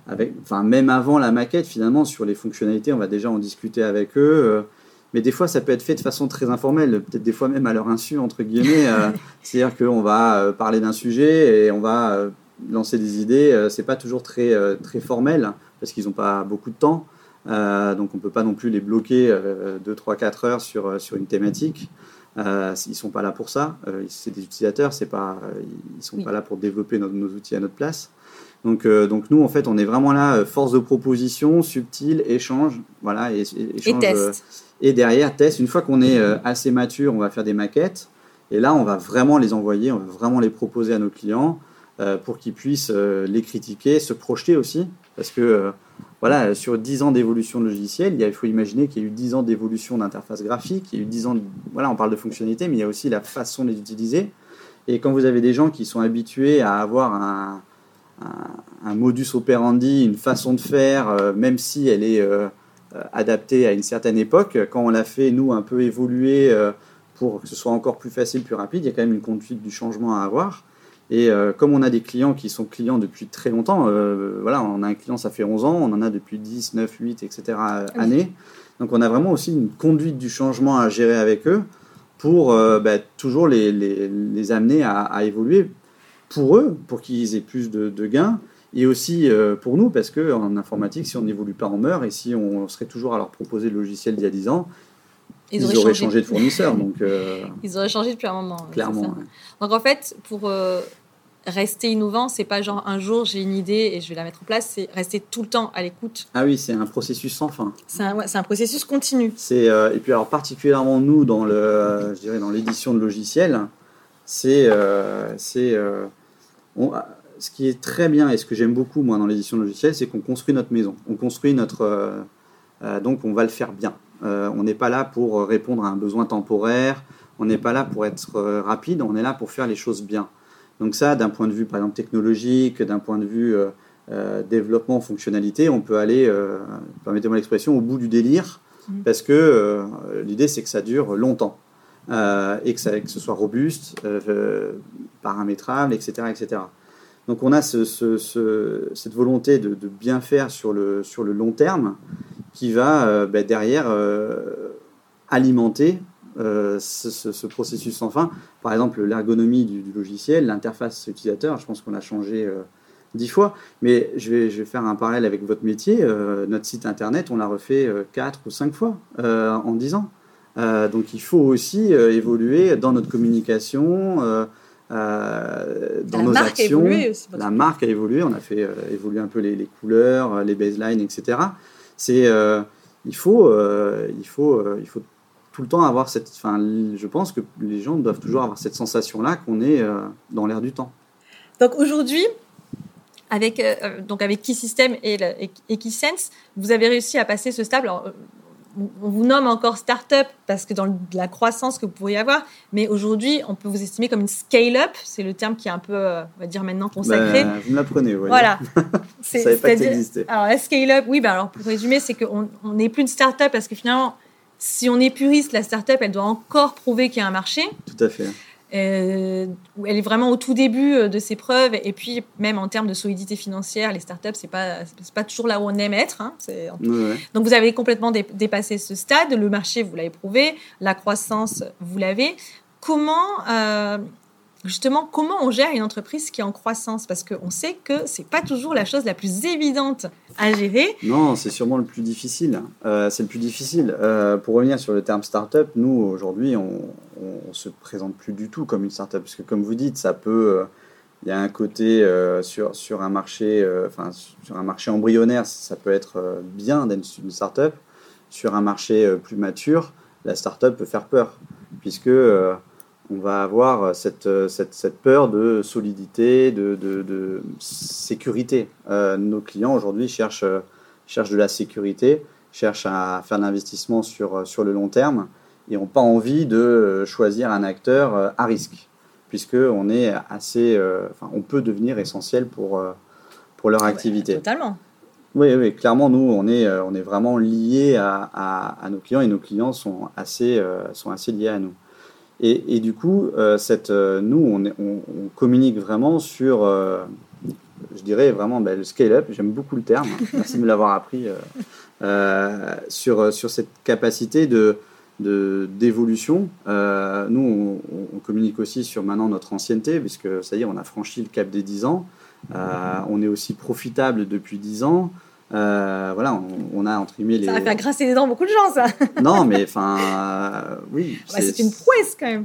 avec, enfin même avant la maquette finalement sur les fonctionnalités, on va déjà en discuter avec eux. Mais des fois, ça peut être fait de façon très informelle, peut-être des fois même à leur insu entre guillemets. euh, C'est-à-dire qu'on va euh, parler d'un sujet et on va euh, lancer des idées. c'est pas toujours très très formel parce qu'ils n'ont pas beaucoup de temps. Euh, donc on peut pas non plus les bloquer 2, 3, 4 heures sur, sur une thématique. Euh, ils sont pas là pour ça. C'est des utilisateurs, pas, ils sont Oui. pas là pour développer nos, nos outils à notre place. Donc, euh, donc nous, en fait, on est vraiment là, euh, force de proposition, subtil, échange, voilà, et, échange, euh, test. et derrière, test. Une fois qu'on est assez mature, on va faire des maquettes. Et là, on va vraiment les envoyer, on va vraiment les proposer à nos clients. pour qu'ils puissent les critiquer, se projeter aussi. Parce que voilà, sur 10 ans d'évolution de logiciel, il, faut imaginer qu'il y a eu 10 ans d'évolution d'interface graphique, il y a eu 10 ans, voilà, on parle de fonctionnalité, mais il y a aussi la façon de les utiliser. Et quand vous avez des gens qui sont habitués à avoir un, un, modus operandi, une façon de faire, euh, même si elle est euh, adaptée à une certaine époque, quand on l'a fait, nous, un peu évoluer euh, pour que ce soit encore plus facile, plus rapide, il y a quand même une conduite du changement à avoir. Et comme on a des clients qui sont clients depuis très longtemps, voilà, on a un client, ça fait 11 ans, on en a depuis 10, 9, 8, etc. années. Donc on a vraiment aussi une conduite du changement à gérer avec eux pour bah, toujours les, les, les amener à, à, évoluer pour eux, pour qu'ils aient plus de, gains, et aussi euh, pour nous, parce qu'en informatique, si on n'évolue pas, on meurt, et si on serait toujours à leur proposer le logiciel d'il y a 10 ans, ils, auraient, changé. de fournisseur. donc, euh, ils auraient changé depuis un moment. Clairement. Donc en fait, pour euh, rester innovant, c'est pas genre un jour j'ai une idée et je vais la mettre en place, c'est rester tout le temps à l'écoute. Ah oui, c'est un processus sans fin. C'est un, un, processus continu. C'est et puis alors particulièrement nous dans le, je dirais dans l'édition de logiciels, c'est c'est ce qui est très bien et ce que j'aime beaucoup moi dans l'édition logicielle, c'est qu'on construit notre maison. On construit notre. Euh, euh, donc on va le faire bien. Euh, on n'est pas là pour répondre à un besoin temporaire, on n'est pas là pour être rapide, on est là pour faire les choses bien. Donc ça, d'un point de vue par exemple technologique, d'un point de vue développement, fonctionnalité, on peut aller, permettez-moi l'expression, au bout du délire, mmh. parce que l'idée c'est que ça dure longtemps. Et que, ça, que, ce soit robuste, paramétrable, etc., etc. Donc on a cette volonté de, bien faire sur le, sur le long terme qui va euh, bah, derrière euh, alimenter euh, ce, processus sans fin. Par exemple, l'ergonomie du, logiciel, l'interface utilisateur, je pense qu'on a changé dix fois. Mais je vais, je vais, faire un parallèle avec votre métier. notre site internet, on l'a refait quatre ou cinq fois en dix ans. Donc il faut aussi évoluer dans notre communication euh, dans nos actions. la marque a évolué, on a fait euh, évoluer un peu les, couleurs, euh, les baselines, etc. C'est, il, faut, il, faut, il faut tout le temps avoir cette. Enfin, je pense que les gens doivent toujours avoir cette sensation-là qu'on est dans l'air du temps. Donc aujourd'hui, avec, donc avec Key System et, et, Keysense, vous avez réussi à passer ce stade on vous nomme encore start-up parce que dans la croissance que vous pourriez avoir, mais aujourd'hui, on peut vous estimer comme une scale-up. C'est le terme qui est un peu, euh, on va dire maintenant consacré. Ben, vous me l'apprenez, oui. Voilà. Je savais pas que ça existait. Alors, la scale-up, oui, ben alors pour résumer, c'est qu'on n'est plus une start-up parce que finalement, si on est puriste, la start-up, elle doit encore prouver qu'il y a un marché. Tout à fait. Euh, elle est vraiment au tout début euh, de ses preuves. Et puis, même en termes de solidité financière, les startups, c'est pas, pas toujours là où on aime être. Hein. Donc, vous avez complètement dépassé ce stade. Le marché, vous l'avez prouvé. La croissance, vous l'avez. Comment, euh, justement, comment on gère une entreprise qui est en croissance? Parce qu'on sait que c'est pas toujours la chose la plus évidente à gérer. Non, c'est sûrement le plus difficile. Euh, c'est le plus difficile. Euh, pour revenir sur le terme startup, nous, aujourd'hui, on ne se présente plus du tout comme une startup. Parce que, comme vous dites, ça peut. Euh, il y a un côté sur, sur, un marché, enfin, sur un marché embryonnaire, ça peut être bien d'être une startup. Sur un marché plus mature, la startup peut faire peur. Puisque on va avoir euh, euh, cette, cette, peur de solidité, de, de, sécurité. Euh, nos clients aujourd'hui cherchent, cherchent de la sécurité, cherchent à faire l'investissement sur, sur le long terme et n'ont pas envie de choisir un acteur à risque, puisqu'on est assez, enfin, on peut devenir essentiel pour, pour leur activité. Totalement. Oui, oui, clairement, nous, on est, on est vraiment liés à, à, nos clients et nos clients sont assez, sont assez liés à nous. Et, du coup, euh, euh, nous, on, on, communique vraiment sur, euh, je dirais vraiment ben, le scale-up, j'aime beaucoup le terme, merci de me l'avoir appris, sur, sur cette capacité de, d'évolution. nous, on, communique aussi sur maintenant notre ancienneté, puisque ça y est, on a franchi le cap des 10 ans. on est aussi profitable depuis 10 ans. Euh, voilà, on, a entre les. Ça va faire grasser les dents beaucoup de gens, ça. non, mais enfin, euh, oui. c'est une prouesse quand même.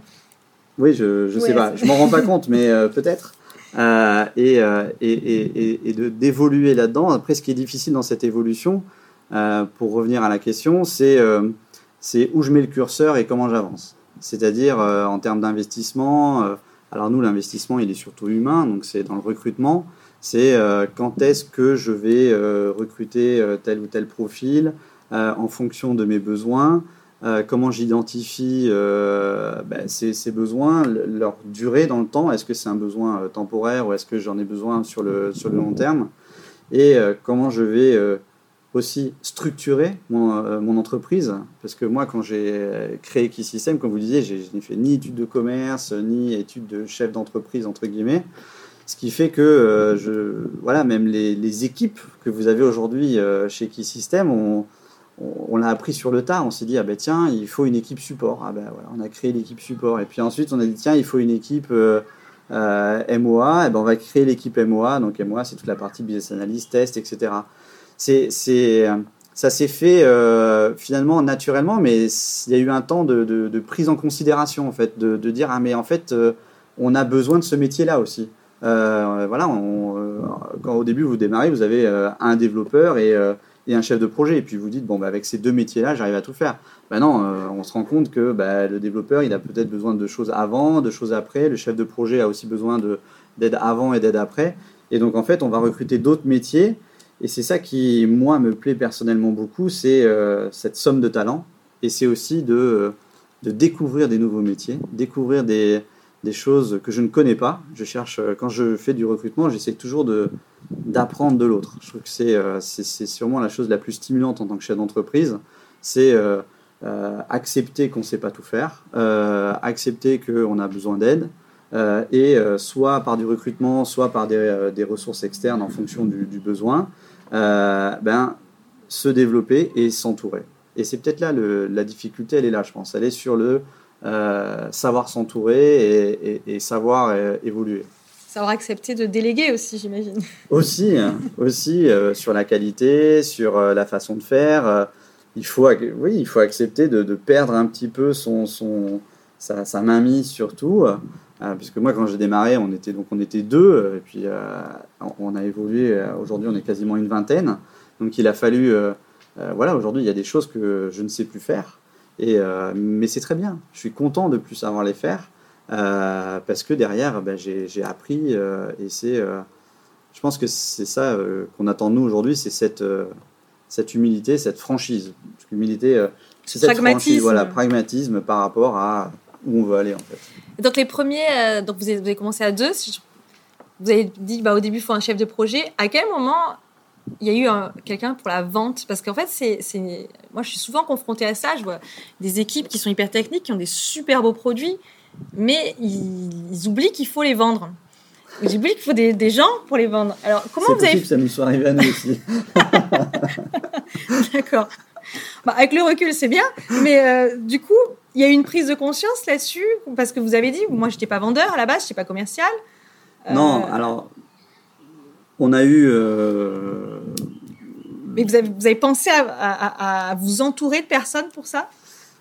Oui, je, je sais pas, je m'en rends pas compte, mais euh, peut-être. et, et, et, de d'évoluer là-dedans. Après, ce qui est difficile dans cette évolution, pour revenir à la question, c'est c'est où je mets le curseur et comment j'avance. C'est-à-dire en termes d'investissement, Alors nous, l'investissement, il est surtout humain, donc c'est dans le recrutement. C'est euh, quand est-ce que je vais euh, recruter euh, tel ou tel profil en fonction de mes besoins, comment j'identifie ben, ces, besoins, leur durée dans le temps, est-ce que c'est un besoin temporaire ou est-ce que j'en ai besoin sur le, sur le long terme, et comment je vais aussi structurer mon, entreprise. Parce que moi, quand j'ai créé Key comme vous disiez, je n'ai fait ni études de commerce, ni études de chef d'entreprise, entre guillemets. Ce qui fait que, euh, je, voilà, même les, équipes que vous avez aujourd'hui euh, chez Key System, on, l'a appris sur le tas. On s'est dit, ah ben tiens, il faut une équipe support. Ah ben voilà, on a créé l'équipe support. Et puis ensuite, on a dit, tiens, il faut une équipe euh, MOA. Et ben on va créer l'équipe MOA. Donc MOA, c'est toute la partie business analyst, test, etc. C'est, ça s'est fait finalement naturellement, mais il y a eu un temps de, prise en considération, en fait, de, de dire, ah mais en fait, on a besoin de ce métier-là aussi. Euh, voilà, euh, quand au début vous démarrez, vous avez euh, un développeur et, et, un chef de projet, et puis vous dites bon, bah, avec ces deux métiers-là, j'arrive à tout faire. Ben non, on se rend compte que bah, le développeur, il a peut-être besoin de choses avant, de choses après. Le chef de projet a aussi besoin d'aide avant et d'aide après. Et donc en fait, on va recruter d'autres métiers. Et c'est ça qui, moi, me plaît personnellement beaucoup, c'est cette somme de talents. Et c'est aussi de, de découvrir des nouveaux métiers, découvrir des, des choses que je ne connais pas. Je cherche, euh, quand je fais du recrutement, j'essaie toujours d'apprendre de l'autre. Je trouve que c'est, euh, c'est, c'est sûrement la chose la plus stimulante en tant que chef d'entreprise. C'est euh, accepter qu'on ne sait pas tout faire, accepter qu'on a besoin d'aide, et soit par du recrutement, soit par des, des ressources externes en fonction du, du besoin, ben, se développer et s'entourer. Et c'est peut-être là le, la difficulté, elle est là, je pense. Elle est sur le euh, savoir s'entourer et, savoir euh, évoluer. Savoir accepter de déléguer aussi, j'imagine. Aussi, hein, aussi euh, sur la qualité, sur la façon de faire. il, faut, oui, il faut accepter de, perdre un petit peu son, son, sa, sa mainmise surtout. puisque moi, quand j'ai démarré, on était, donc on était deux, et puis on a évolué. Aujourd'hui, on est quasiment une vingtaine. Donc il a fallu. voilà, aujourd'hui, il y a des choses que je ne sais plus faire. Et, euh, mais c'est très bien. Je suis content de plus savoir les faire euh, parce que derrière, ben, j'ai appris euh, et c'est. je pense que c'est ça qu'on attend de nous aujourd'hui, c'est cette, cette humilité, cette franchise. L'humilité, c'est cette franchise, voilà, pragmatisme par rapport à où on veut aller en fait. Donc les premiers, donc vous avez, commencé à deux. vous avez dit bah, au début il faut un chef de projet. À quel moment il y a eu quelqu'un pour la vente parce qu'en fait c'est moi je suis souvent confrontée à ça je vois des équipes qui sont hyper techniques qui ont des super beaux produits mais ils, oublient qu'il faut les vendre. Ils oublient qu'il faut des, gens pour les vendre. Alors comment vous avez que ça nous soit arrivé à nous aussi. D'accord. Bah, avec le recul c'est bien mais euh, du coup il y a eu une prise de conscience là-dessus parce que vous avez dit moi j'étais pas vendeur à la base j'étais pas commercial. Non euh, alors on a eu. Euh, Mais vous avez, vous avez pensé à, vous entourer de personnes pour ça?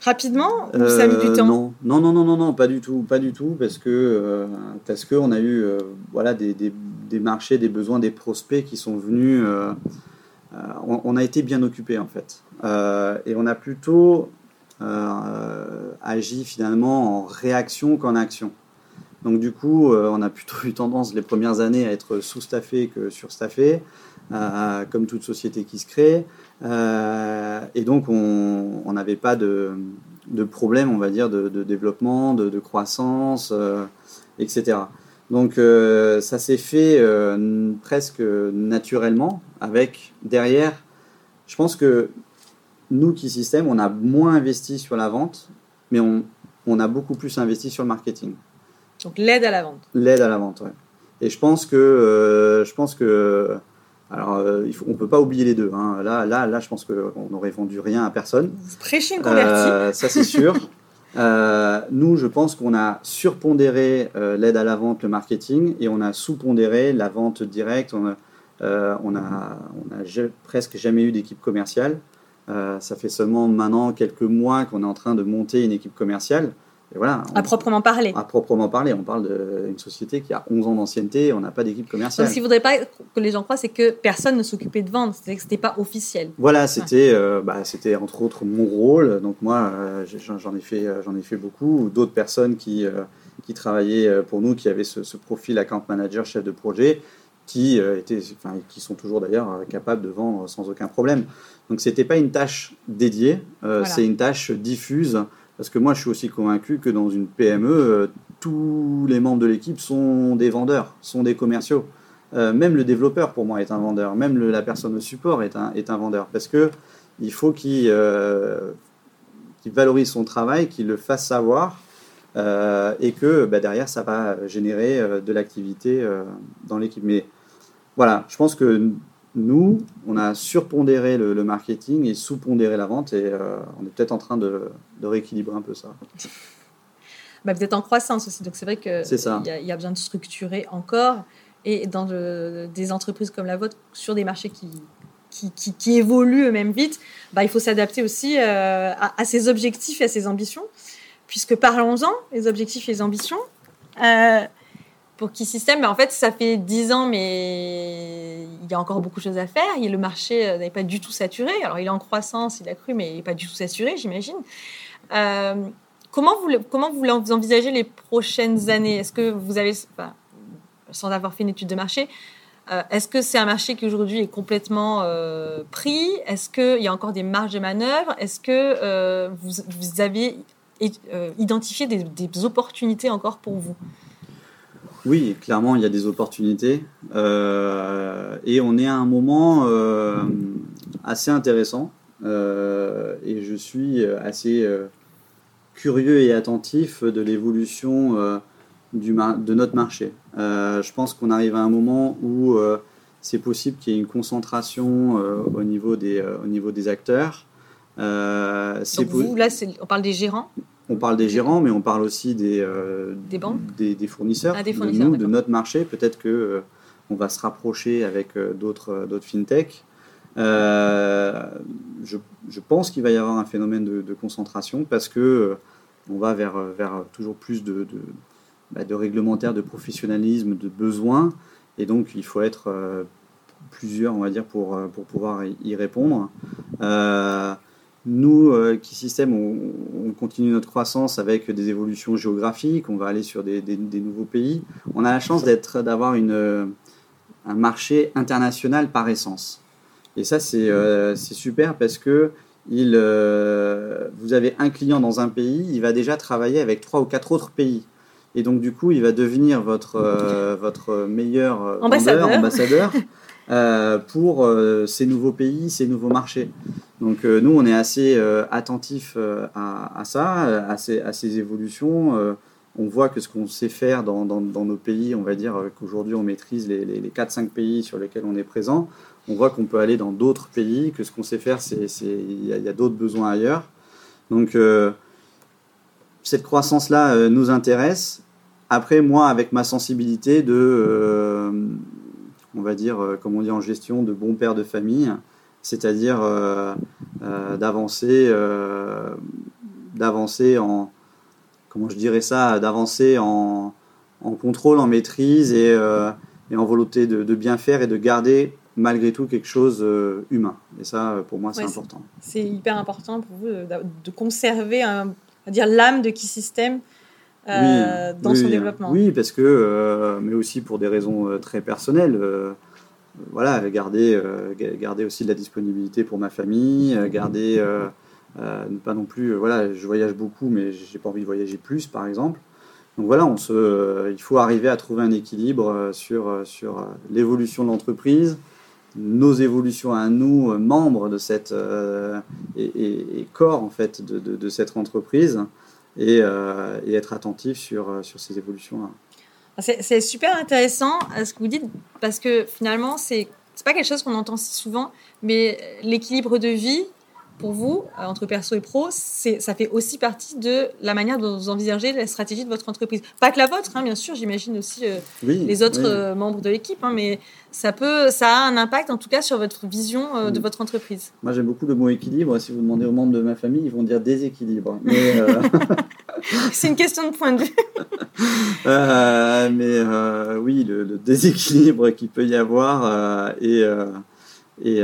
Rapidement? Ou ça a mis du temps? non. non, non, non, non, pas du tout, pas du tout, parce que euh, parce que on a eu euh, voilà des, des, marchés, des besoins, des prospects qui sont venus. On, a été bien occupé en fait, et on a plutôt agi finalement en réaction qu'en action. Donc du coup, euh, on a plutôt eu tendance les premières années à être sous-staffé que sur-staffé, euh, comme toute société qui se crée. Euh, et donc on n'avait pas de, problème, on va dire, de, développement, de, croissance, etc. Donc ça s'est fait presque naturellement avec derrière, je pense que nous qui système, on a moins investi sur la vente, mais on, on a beaucoup plus investi sur le marketing. Donc l'aide à la vente. L'aide à la vente, oui. Et je pense que, euh, je pense que, alors, euh, il faut, on peut pas oublier les deux. Hein. Là, là, là, je pense qu'on n'aurait vendu rien à personne. Vous prêchez une convertie. Euh, ça, c'est sûr. nous, je pense qu'on a surpondéré l'aide à la vente, le marketing, et on a sous-pondéré la vente directe. On a, on a, on a presque jamais eu d'équipe commerciale. ça fait seulement maintenant quelques mois qu'on est en train de monter une équipe commerciale voilà, à proprement parler. À proprement parler. On parle d'une société qui a 11 ans d'ancienneté, on n'a pas d'équipe commerciale. Donc, ce qu'il ne faudrait pas que les gens croient, c'est que personne ne s'occupait de vendre, c'est-à-dire que ce n'était pas officiel. Voilà, c'était euh, bah, c'était entre autres mon rôle. Donc moi, euh, j'en ai, fait, euh, ai fait beaucoup. D'autres personnes qui, qui travaillaient pour nous, qui avaient ce, ce, profil account manager, chef de projet, qui, étaient, enfin, qui sont toujours d'ailleurs capables de vendre sans aucun problème. Donc c'était pas une tâche dédiée, c'est une tâche diffuse parce que moi, je suis aussi convaincu que dans une PME, euh, tous les membres de l'équipe sont des vendeurs, sont des commerciaux. Euh, même le développeur, pour moi, est un vendeur. Même la personne au support est un, est un vendeur. Parce que il faut qu'il euh, valorise son travail, qu'il le fasse savoir, et que bah, derrière, ça va générer de l'activité dans l'équipe. Mais voilà, je pense que nous, on a surpondéré le, marketing et sous-pondéré la vente et euh, on est peut-être en train de, rééquilibrer un peu ça. Bah, peut-être en croissance aussi. Donc c'est vrai qu'il y, y, a besoin de structurer encore. Et dans des entreprises comme la vôtre, sur des marchés qui, qui, qui, évoluent eux-mêmes vite, bah, il faut s'adapter aussi euh, à, ses objectifs et à ses ambitions. Puisque parlons-en, les objectifs et les ambitions. Euh, pour Key System, en fait, ça fait 10 ans, mais il y a encore beaucoup de choses à faire. Le marché euh, n'est pas du tout saturé. Alors, il est en croissance, il a cru, mais il n'est pas du tout saturé, j'imagine. Euh, comment, vous, comment vous envisagez les prochaines années? Est-ce que vous avez, sans avoir fait une étude de marché, euh, est-ce que c'est un marché qui aujourd'hui est complètement pris? Est-ce qu'il y a encore des marges de manœuvre? Est-ce que vous, avez identifié des opportunités encore pour vous? Oui, clairement, il y a des opportunités. Euh, et on est à un moment euh, assez intéressant. Euh, et je suis assez curieux et attentif de l'évolution de notre marché. je pense qu'on arrive à un moment où c'est possible qu'il y ait une concentration au, niveau des, au niveau des acteurs. Donc vous, là, on parle des gérants? On parle des gérants, mais on parle aussi des, euh, des, banques des, fournisseurs, ah, de nous, de notre marché. Peut-être que euh, on va se rapprocher avec euh, d'autres d'autres fintech. Je, je, pense qu'il va y avoir un phénomène de, concentration parce que on va vers, vers toujours plus de, de, bah, de, réglementaires, de professionnalisme, de besoins, et donc il faut être plusieurs, on va dire, pour, pour pouvoir y, répondre. Nous, euh, Key System, on, continue notre croissance avec des évolutions géographiques. On va aller sur des, nouveaux pays. On a la chance d'être, d'avoir une, euh, un marché international par essence. Et ça, c'est, euh, super parce que il, vous avez un client dans un pays, il va déjà travailler avec trois ou quatre autres pays. Et donc, du coup, il va devenir votre, votre meilleur ambassadeur pour ces nouveaux pays, ces nouveaux marchés. Donc euh, nous, on est assez euh, attentifs euh, à, ça, à ces, évolutions. on voit que ce qu'on sait faire dans, nos pays, on va dire qu'aujourd'hui on maîtrise les, les, 4-5 pays sur lesquels on est présent. On voit qu'on peut aller dans d'autres pays, que ce qu'on sait faire, il y a d'autres besoins ailleurs. Donc cette croissance-là nous intéresse. Après, moi, avec ma sensibilité de, on va dire, comme on dit en gestion, de bon père de famille, c'est-à-dire euh, euh, d'avancer, euh, d'avancer en, comment je dirais ça, d'avancer en, contrôle, en maîtrise et, en volonté de, bien faire et de garder malgré tout quelque chose humain. Et ça, pour moi, c'est important. C'est hyper important pour vous de, conserver, un, dire l'âme de System. dans son développement. Oui, parce que, mais aussi pour des raisons très personnelles voilà, garder, euh, garder aussi de la disponibilité pour ma famille, euh, garder, euh, pas non plus, voilà, je voyage beaucoup, mais j'ai pas envie de voyager plus, par exemple. Donc voilà, on se, il faut arriver à trouver un équilibre sur, sur l'évolution de l'entreprise, nos évolutions à nous, membres de cette et, corps en fait de, de, cette entreprise, et, et, être attentif sur, sur ces évolutions-là. C'est super intéressant euh, ce que vous dites parce que finalement, c'est pas quelque chose qu'on entend si souvent, mais l'équilibre de vie, pour vous, euh, entre perso et pro, ça fait aussi partie de la manière dont vous envisagez la stratégie de votre entreprise. Pas que la vôtre, hein, bien sûr, j'imagine aussi euh, les autres membres de l'équipe, hein, mais ça, peut, ça a un impact en tout cas sur votre vision de votre entreprise. Moi j'aime beaucoup le mot équilibre. Si vous demandez aux membres de ma famille, ils vont dire déséquilibre. C'est une question de point de vue. Euh, mais euh, oui, le, déséquilibre qu'il peut y avoir est, euh, et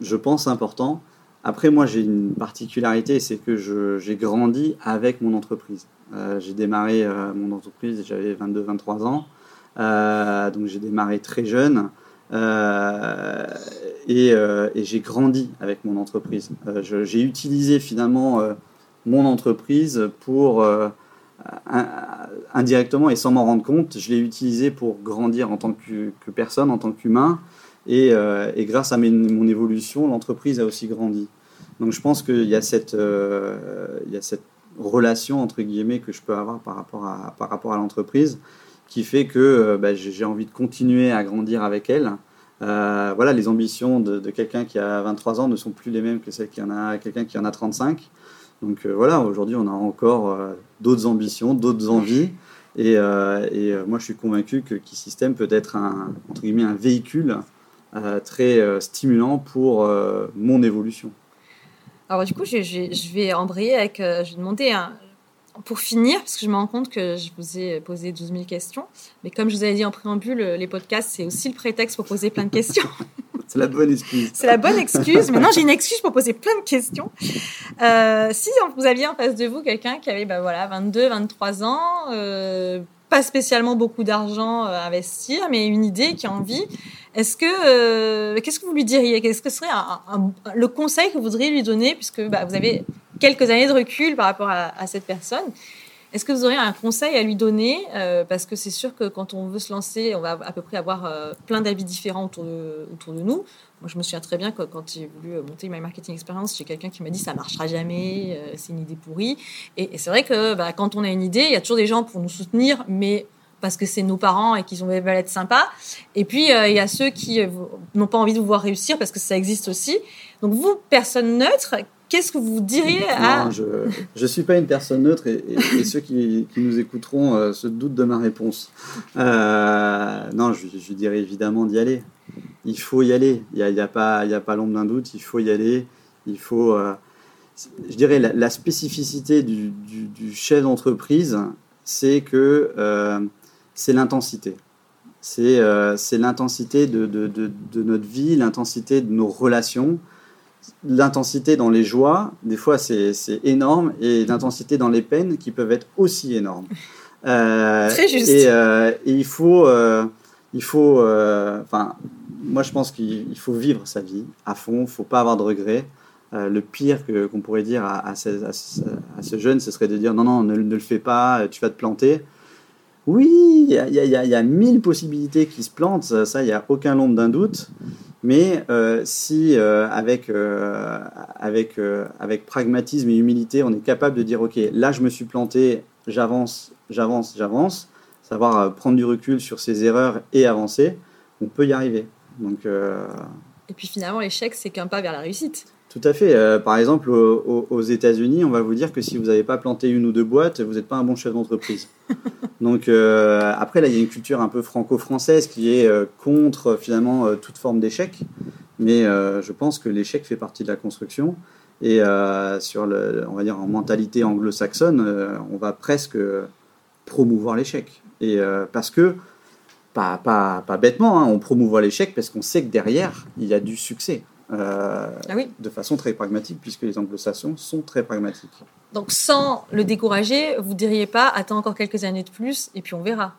je pense, important. Après, moi, j'ai une particularité, c'est que j'ai grandi avec mon entreprise. j'ai démarré mon entreprise, j'avais 22-23 ans. donc j'ai démarré très jeune. Euh, et, euh, j'ai grandi avec mon entreprise. Euh, j'ai utilisé finalement mon entreprise pour indirectement et sans m'en rendre compte, je l'ai utilisé pour grandir en tant que personne, en tant qu'humain. Et, et, grâce à mon évolution, l'entreprise a aussi grandi. Donc je pense qu'il y, a cette, cette relation, entre guillemets, que je peux avoir par rapport à, l'entreprise qui fait que euh, bah, j'ai envie de continuer à grandir avec elle. Euh, voilà, les ambitions de, quelqu'un qui a 23 ans ne sont plus les mêmes que celles qu'il y en a quelqu'un qui en a 35. Donc euh, voilà, aujourd'hui, on a encore d'autres ambitions, d'autres envies. Et, et moi, je suis convaincu que Keysystem peut être un, entre guillemets, un véhicule très stimulant pour mon évolution. Alors du coup, je, je vais embrayer avec, je vais demander pour finir, parce que je me rends compte que je vous ai posé 12 000 questions, mais comme je vous avais dit en préambule, les podcasts, c'est aussi le prétexte pour poser plein de questions. c'est la bonne excuse. c'est la bonne excuse. Maintenant, j'ai une excuse pour poser plein de questions. Euh, si vous aviez en face de vous quelqu'un qui avait bah, voilà, 22, 23 ans, euh, pas spécialement beaucoup d'argent à investir, mais une idée qui a envie, est-ce que euh, qu'est-ce que vous lui diriez? Qu'est-ce que serait le conseil que vous voudriez lui donner, puisque bah, vous avez quelques années de recul par rapport à, cette personne. Est-ce que vous auriez un conseil à lui donner? Euh, Parce que c'est sûr que quand on veut se lancer, on va à peu près avoir euh, plein d'avis différents autour de, autour de nous. Moi, je me souviens très bien que quand j'ai voulu monter My Marketing Experience, j'ai quelqu'un qui m'a dit ça marchera jamais, c'est une idée pourrie. Et, c'est vrai que bah, quand on a une idée, il y a toujours des gens pour nous soutenir, mais parce que c'est nos parents et qu'ils ont veulent être sympas. Et puis, il y a ceux qui n'ont pas envie de vous voir réussir parce que ça existe aussi. Donc, vous, personne neutre, Qu'est-ce que vous diriez à... Non, je ne suis pas une personne neutre et, ceux qui, nous écouteront euh, se doutent de ma réponse. Euh, non, je, je, dirais évidemment d'y aller. Il faut y aller. Il n'y a, y a, pas, a pas l'ombre d'un doute. Il faut y aller. Il faut... Euh, je dirais la, spécificité du, chef d'entreprise, c'est que c'est l'intensité. C'est l'intensité de, de, de, notre vie, l'intensité de nos relations l'intensité dans les joies, des fois c'est énorme, et l'intensité dans les peines qui peuvent être aussi énormes. Euh, Très juste. Et, euh, il faut, euh, il faut, enfin, moi je pense qu'il faut vivre sa vie à fond, il ne faut pas avoir de regrets. le pire qu'on pourrait dire à, ce, jeune, ce serait de dire non, non, ne, le fais pas, tu vas te planter. Oui, il y a, mille possibilités qui se plantent, ça, il n'y a aucun nombre d'un doute. Mais euh, si euh, avec, euh, avec, pragmatisme et humilité, on est capable de dire, OK, là je me suis planté, j'avance, j'avance, j'avance, savoir prendre du recul sur ses erreurs et avancer, on peut y arriver. Et puis finalement, l'échec, c'est qu'un pas vers la réussite. Tout à fait. Euh, par exemple, aux, États-Unis, on va vous dire que si vous n'avez pas planté une ou deux boîtes, vous n'êtes pas un bon chef d'entreprise. Donc euh, après, là, il y a une culture un peu franco-française qui est euh, contre finalement toute forme d'échec. Mais je pense que l'échec fait partie de la construction. Et sur le, on va dire en mentalité anglo-saxonne, on va presque promouvoir l'échec. Et parce que pas, pas, pas bêtement, hein, on promouvoit l'échec parce qu'on sait que derrière, il y a du succès. Euh, ah de façon très pragmatique, puisque les anglo-saxons sont très pragmatiques. Donc sans le décourager, vous diriez pas attends encore quelques années de plus et puis on verra.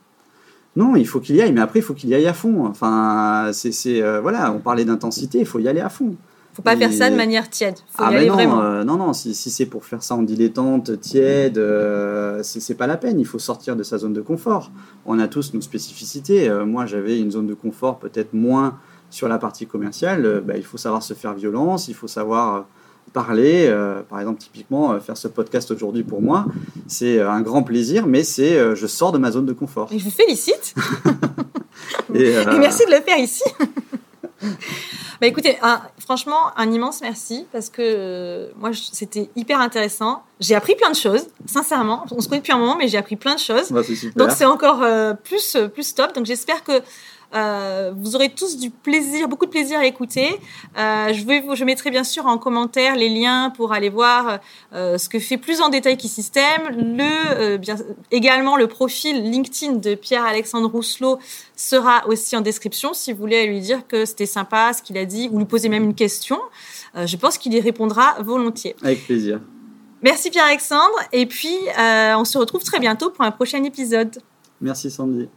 Non, il faut qu'il y aille, mais après il faut qu'il y aille à fond. Enfin, c'est euh, voilà, on parlait d'intensité, il faut y aller à fond. Faut pas faire ça de manière tiède. Faut ah y aller non, vraiment. Euh, non, non, si, si c'est pour faire ça en dilettante, tiède, ce c'est pas la peine. Il faut sortir de sa zone de confort. On a tous nos spécificités. moi, j'avais une zone de confort peut-être moins sur la partie commerciale, euh, bah, il faut savoir se faire violence, il faut savoir euh, parler. Euh, par exemple, typiquement, faire ce podcast aujourd'hui pour moi, c'est un grand plaisir, mais c'est je sors de ma zone de confort. Et je vous félicite. et, merci de le faire ici. Bah écoutez, franchement, un immense merci parce que moi, c'était hyper intéressant. J'ai appris plein de choses, sincèrement. On se connaît depuis un moment, mais j'ai appris plein de choses. Bah, Donc c'est encore plus, plus top. Donc j'espère que Euh, vous aurez tous du plaisir, beaucoup de plaisir à écouter. Euh, je, vais, je mettrai bien sûr en commentaire les liens pour aller voir euh, ce que fait plus en détail. Le, bien, également, le profil LinkedIn de Pierre-Alexandre Rousselot sera aussi en description si vous voulez lui dire que c'était sympa ce qu'il a dit ou lui poser même une question. je pense qu'il y répondra volontiers. Avec plaisir. Merci Pierre-Alexandre. Et puis, on se retrouve très bientôt pour un prochain épisode. Merci Sandy.